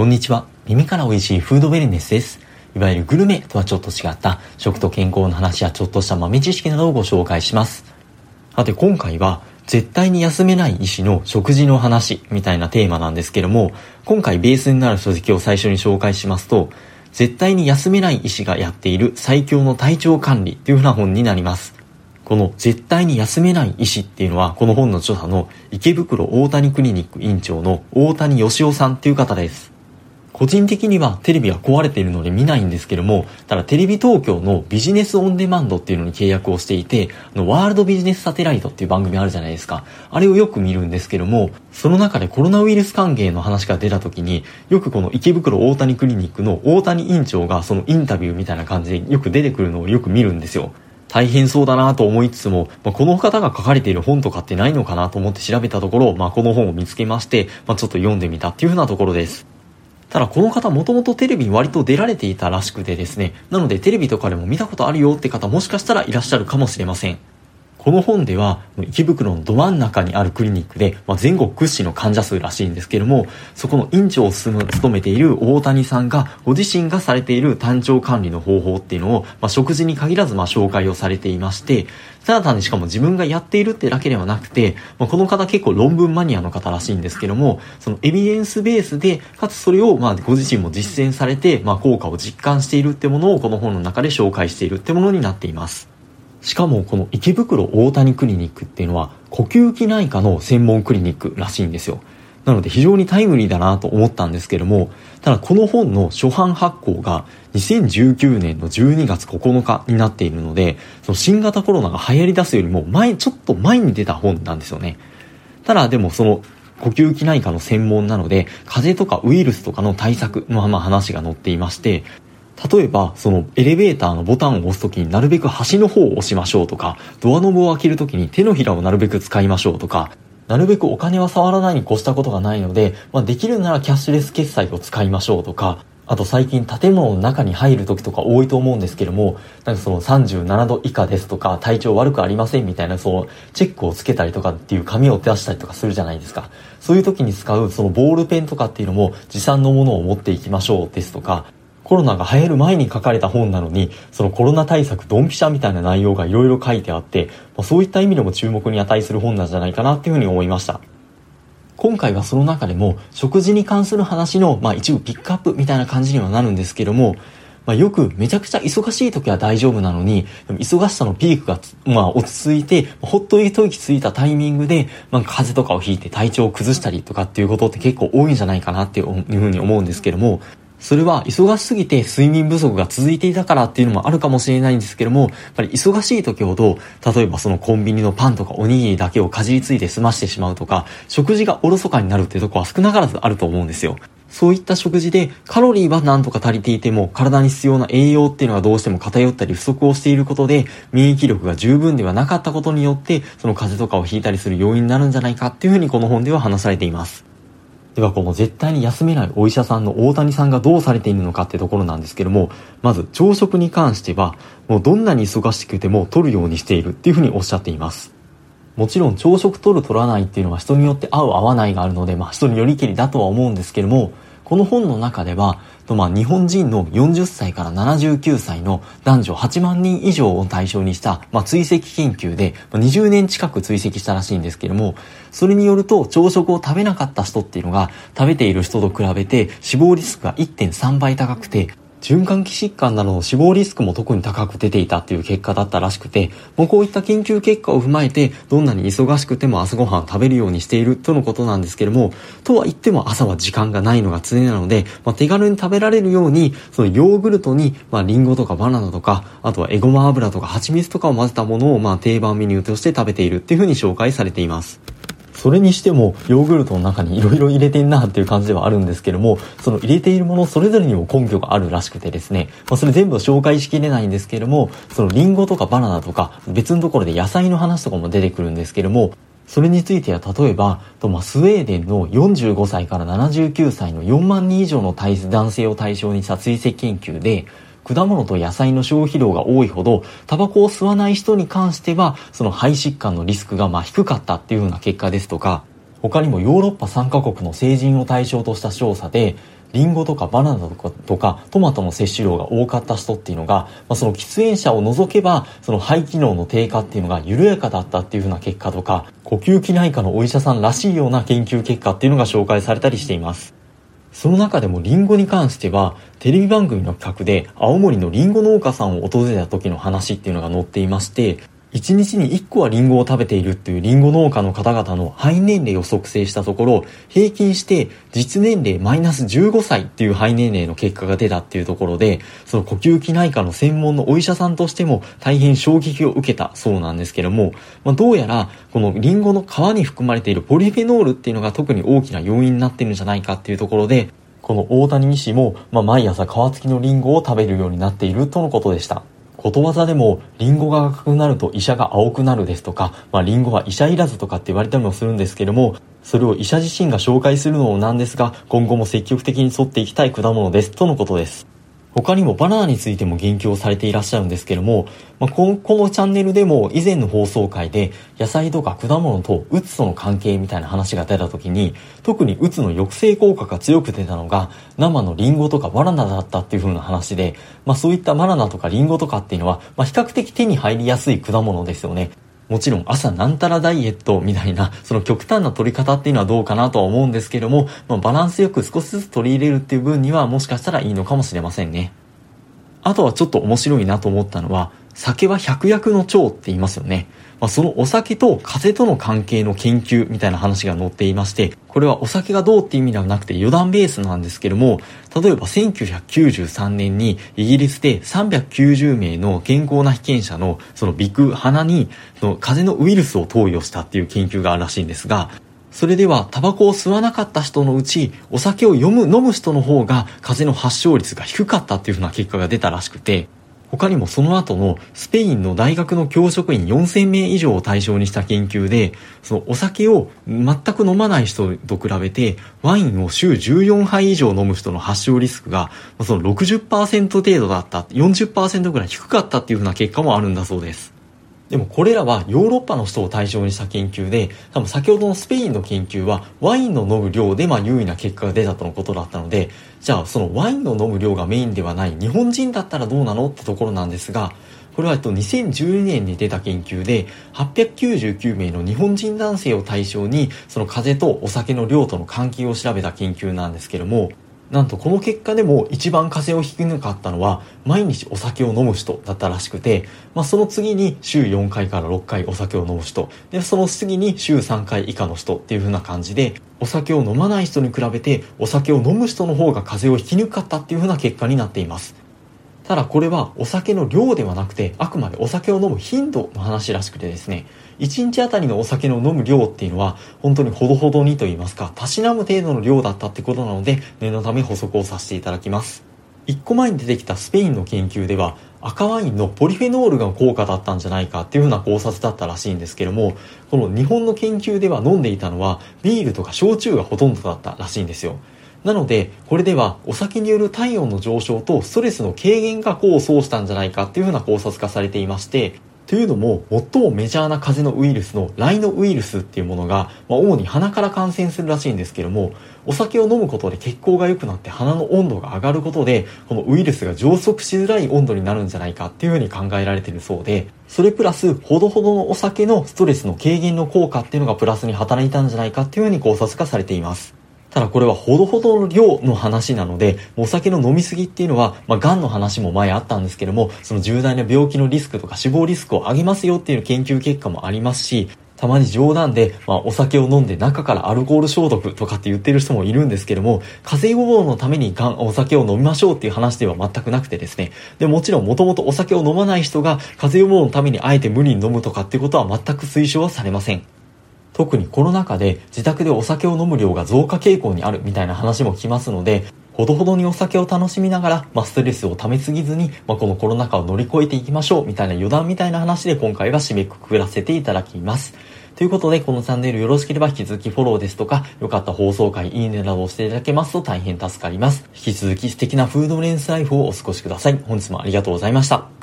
こんにちは。耳から美味しいフードウェルネスです。いわゆるグルメとはちょっと違った食と健康の話やちょっとした豆知識などをご紹介します。さて今回は絶対に休めない医師の食事の話みたいなテーマなんですけども、今回ベースになる書籍を最初に紹介しますと、絶対に休めない医師がやっている最強の体調管理というふうな本になります。この絶対に休めない医師っていうのは、この本の著者の池袋大谷クリニック院長の大谷義夫さんっていう方です。個人的にはテレビは壊れているので見ないんですけども、ただテレビ東京のビジネスオンデマンドっていうのに契約をしていて、あのワールドビジネスサテライトっていう番組あるじゃないですか。あれをよく見るんですけども、その中でコロナウイルス関係の話が出た時に、よくこの池袋大谷クリニックの大谷院長がそのインタビューみたいな感じでよく出てくるのをよく見るんですよ。大変そうだなと思いつつも、まあ、この方が書かれている本とかってないのかなと思って調べたところ、まあ、この本を見つけまして、まあ、ちょっと読んでみたっていうふうなところです。ただこの方もともとテレビに割と出られていたらしくてですね、なのでテレビとかでも見たことあるよって方もしかしたらいらっしゃるかもしれません。この本では池袋のど真ん中にあるクリニックで、まあ、全国屈指の患者数らしいんですけどもそこの院長を務めている大谷さんがご自身がされている単調管理の方法っていうのを、まあ、食事に限らずま紹介をされていましてただ単にしかも自分がやっているってだけではなくて、まあ、この方結構論文マニアの方らしいんですけどもそのエビデンスベースでかつそれをまあご自身も実践されて、ま、効果を実感しているってものをこの本の中で紹介しているってものになっています。しかもこの池袋大谷クリニックっていうのは呼吸器内科の専門クリニックらしいんですよ。なので非常にタイムリーだなと思ったんですけども、ただこの本の初版発行が2019年の12月9日になっているので、その新型コロナが流行り出すよりも前、ちょっと前に出た本なんですよね。ただでもその呼吸器内科の専門なので、風邪とかウイルスとかの対策の話が載っていまして、例えば、そのエレベーターのボタンを押すときになるべく端の方を押しましょうとか、ドアノブを開けるときに手のひらをなるべく使いましょうとか、なるべくお金は触らないに越したことがないので、まあ、できるならキャッシュレス決済を使いましょうとか、あと最近建物の中に入る時とか多いと思うんですけども、なんかその37度以下ですとか、体調悪くありませんみたいなそのチェックをつけたりとかっていう紙を出したりとかするじゃないですか。そういう時に使うそのボールペンとかっていうのも持参のものを持っていきましょうですとか、コロナが流行る前に書かれた本なのに、そのコロナ対策ドンピシャみたいな内容がいろいろ書いてあって、まあ、そういった意味でも注目に値する本なんじゃないかなっていうふうに思いました。今回はその中でも食事に関する話の、まあ、一部ピックアップみたいな感じにはなるんですけども、まあ、よくめちゃくちゃ忙しい時は大丈夫なのに、忙しさのピークが、まあ、落ち着いて、ほっと一息ついたタイミングで、まあ、風邪とかをひいて体調を崩したりとかっていうことって結構多いんじゃないかなっていうふうに思うんですけども、それは忙しすぎて睡眠不足が続いていたからっていうのもあるかもしれないんですけども、やっぱり忙しい時ほど、例えばそのコンビニのパンとかおにぎりだけをかじりついて済ましてしまうとか、食事がおろそかになるっていうとこは少なからずあると思うんですよ。そういった食事でカロリーはなんとか足りていても体に必要な栄養っていうのがどうしても偏ったり不足をしていることで免疫力が十分ではなかったことによってその風邪とかをひいたりする要因になるんじゃないかっていうふうにこの本では話されています。ではこの絶対に休めないお医者さんの大谷さんがどうされているのかってところなんですけども、まず朝食に関しては、もうどんなに忙しくても取るようにしているっていうふうにおっしゃっています。もちろん朝食取る取らないっていうのは人によって合う合わないがあるので、まあ人によりけりだとは思うんですけども、この本の中では、まあ、日本人の40歳から79歳の男女8万人以上を対象にした、まあ、追跡研究で、まあ、20年近く追跡したらしいんですけども、それによると朝食を食べなかった人っていうのが食べている人と比べて死亡リスクが1.3倍高くて、循環器疾患などの死亡リスクも特に高く出ていたっていう結果だったらしくて、もうこういった研究結果を踏まえて、どんなに忙しくても朝ごはん食べるようにしているとのことなんですけれども、とは言っても朝は時間がないのが常なので、まあ、手軽に食べられるように、そのヨーグルトに、まあ、リンゴとかバナナとか、あとはエゴマ油とか蜂蜜とかを混ぜたものを、まあ、定番メニューとして食べているっていうふうに紹介されています。それにしてもヨーグルトの中に色々入れてんなっていう感じではあるんですけども、その入れているものそれぞれにも根拠があるらしくてですね、まあ、それ全部紹介しきれないんですけども、そのリンゴとかバナナとか別のところで野菜の話とかも出てくるんですけども、それについては例えば、とま、スウェーデンの45歳から79歳の4万人以上の男性を対象にした追跡研究で、果物と野菜の消費量が多いほど、タバコを吸わない人に関しては、その肺疾患のリスクがまあ低かったっていうような結果ですとか、他にもヨーロッパ3カ国の成人を対象とした調査で、リンゴとかバナナとかとかトマトの摂取量が多かった人っていうのが、まあ、その喫煙者を除けばその肺機能の低下っていうのが緩やかだったっていうふうな結果とか呼吸器内科のお医者さんらしいような研究結果っていうのが紹介されたりしています。その中でもリンゴに関してはテレビ番組の企画で青森のリンゴ農家さんを訪れた時の話っていうのが載っていまして1日に1個はリンゴを食べているっていうリンゴ農家の方々の肺年齢を測定したところ、平均して実年齢マイナス15歳っていう肺年齢の結果が出たっていうところで、その呼吸器内科の専門のお医者さんとしても大変衝撃を受けたそうなんですけども、まあ、どうやらこのリンゴの皮に含まれているポリフェノールっていうのが特に大きな要因になってるんじゃないかっていうところで、この大谷医師も、まあ、毎朝皮付きのリンゴを食べるようになっているとのことでした。ことわざでも、リンゴが赤くなると医者が青くなるですとか、まあ、リンゴは医者いらずとかって言われたりもするんですけども、それを医者自身が紹介するのもなんですが、今後も積極的に沿っていきたい果物です、とのことです。他にもバナナについても言及をされていらっしゃるんですけども、まあ、このこのチャンネルでも以前の放送回で野菜とか果物とうつとの関係みたいな話が出た時に特にうつの抑制効果が強く出たのが生のリンゴとかバナナだったっていう風な話で、まあ、そういったバナナとかリンゴとかっていうのは、まあ、比較的手に入りやすい果物ですよね。もちろん朝なんたらダイエットみたいな、その極端な取り方っていうのはどうかなとは思うんですけども、まあ、バランスよく少しずつ取り入れるっていう分にはもしかしたらいいのかもしれませんね。あとはちょっと面白いなと思ったのは、酒は百薬の長って言いますよね。まあ、そのお酒と風との関係の研究みたいな話が載っていまして、これはお酒がどうっていう意味ではなくて余談ベースなんですけども、例えば1993年にイギリスで390名の健康な被験者のその鼻腔、鼻にその風邪のウイルスを投与したっていう研究があるらしいんですが、それではタバコを吸わなかった人のうちお酒を読む飲む人の方が風邪の発症率が低かったっていうふうな結果が出たらしくて他にもその後のスペインの大学の教職員4000名以上を対象にした研究で、そのお酒を全く飲まない人と比べて、ワインを週14杯以上飲む人の発症リスクが、その60%程度だった、40%ぐらい低かったっていうふうな結果もあるんだそうです。でもこれらはヨーロッパの人を対象にした研究で、多分先ほどのスペインの研究はワインの飲む量でまあ優位な結果が出たとのことだったので、じゃあそのワインの飲む量がメインではない日本人だったらどうなのってところなんですが、これはと2012年に出た研究で899名の日本人男性を対象にその風邪とお酒の量との関係を調べた研究なんですけどもなんとこの結果でも一番風邪をひきぬかったのは毎日お酒を飲む人だったらしくて、まあ、その次に週4回から6回お酒を飲む人。でその次に週3回以下の人っていう風な感じでお酒を飲まない人に比べてお酒を飲む人の方が風邪をひきにくかったっていう風な結果になっています。ただこれはお酒の量ではなくてあくまでお酒を飲む頻度の話らしくてですね。1日あたりのお酒の飲む量っていうのは本当にほどほどにと言いますか、たしなむ程度の量だったってことなので、念のため補足をさせていただきます。1個前に出てきたスペインの研究では赤ワインのポリフェノールが効果だったんじゃないかっていうふうな考察だったらしいんですけどもこの日本の研究では飲んでいたのはビールとか焼酎がほとんどだったらしいんですよなのでこれではお酒による体温の上昇とストレスの軽減が功を奏したんじゃないかっていうふうな考察がされていましてというのも、最もメジャーな風邪のウイルスのライノウイルスっていうものが、まあ、主に鼻から感染するらしいんですけども、お酒を飲むことで血行が良くなって鼻の温度が上がることで、このウイルスが増殖しづらい温度になるんじゃないかっていうふうに考えられてるそうで、それプラス、ほどほどのお酒のストレスの軽減の効果っていうのがプラスに働いたんじゃないかっていうふうに考察がされています。ただこれはほどほどの量の話なので、お酒の飲みすぎっていうのは、まあ、癌の話も前あったんですけども、その重大な病気のリスクとか死亡リスクを上げますよっていう研究結果もありますし、たまに冗談で、まあ、お酒を飲んで中からアルコール消毒とかって言ってる人もいるんですけども、風邪予防のためにがんお酒を飲みましょうっていう話では全くなくてですね。で、もちろんもともとお酒を飲まない人が風邪予防のためにあえて無理に飲むとかっていうことは全く推奨はされません。特にコロナ禍で自宅でお酒を飲む量が増加傾向にあるみたいな話も聞きますので、ほどほどにお酒を楽しみながら、まあ、ストレスを溜めすぎずに、まあ、このコロナ禍を乗り越えていきましょうみたいな余談みたいな話で今回は締めくくらせていただきます。ということで、このチャンネルよろしければ引き続きフォローですとか、良かった放送回、いいねなどをしていただけますと大変助かります。引き続き素敵なフードレンスライフをお過ごしください。本日もありがとうございました。